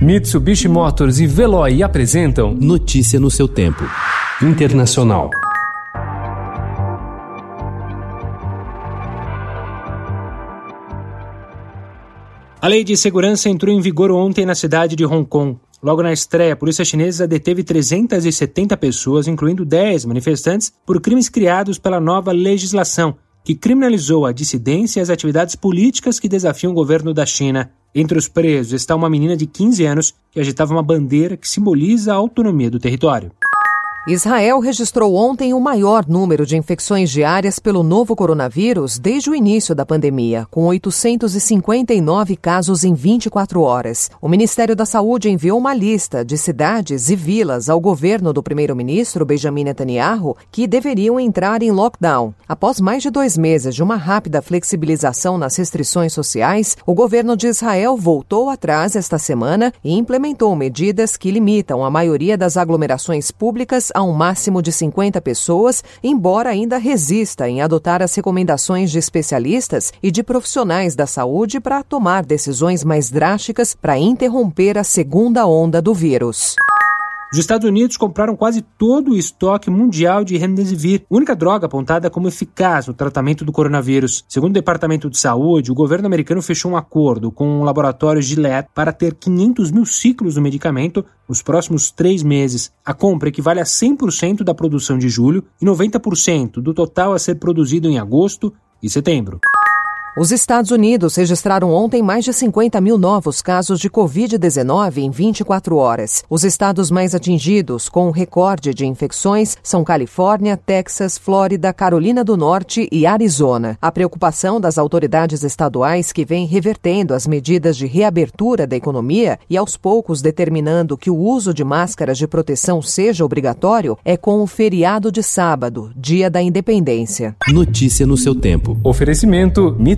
Mitsubishi Motors e Veloy apresentam Notícia no seu tempo. Internacional. A lei de segurança entrou em vigor ontem na cidade de Hong Kong. Logo na estreia, a polícia chinesa deteve 370 pessoas, incluindo 10 manifestantes, por crimes criados pela nova legislação, que criminalizou a dissidência e as atividades políticas que desafiam o governo da China. Entre os presos está uma menina de 15 anos que agitava uma bandeira que simboliza a autonomia do território. Israel registrou ontem o maior número de infecções diárias pelo novo coronavírus desde o início da pandemia, com 859 casos em 24 horas. O Ministério da Saúde enviou uma lista de cidades e vilas ao governo do primeiro-ministro Benjamin Netanyahu que deveriam entrar em lockdown. Após mais de dois meses de uma rápida flexibilização nas restrições sociais, o governo de Israel voltou atrás esta semana e implementou medidas que limitam a maioria das aglomerações públicas a um máximo de 50 pessoas, embora ainda resista em adotar as recomendações de especialistas e de profissionais da saúde para tomar decisões mais drásticas para interromper a segunda onda do vírus. Os Estados Unidos compraram quase todo o estoque mundial de Remdesivir, única droga apontada como eficaz no tratamento do coronavírus. Segundo o Departamento de Saúde, o governo americano fechou um acordo com o laboratório Gillette para ter 500 mil ciclos do medicamento nos próximos três meses. A compra equivale a 100% da produção de julho e 90% do total a ser produzido em agosto e setembro. Os Estados Unidos registraram ontem mais de 50 mil novos casos de Covid-19 em 24 horas. Os estados mais atingidos com o recorde de infecções são Califórnia, Texas, Flórida, Carolina do Norte e Arizona. A preocupação das autoridades estaduais que vem revertendo as medidas de reabertura da economia e aos poucos determinando que o uso de máscaras de proteção seja obrigatório é com o feriado de sábado, dia da independência. Notícia no seu tempo. Oferecimento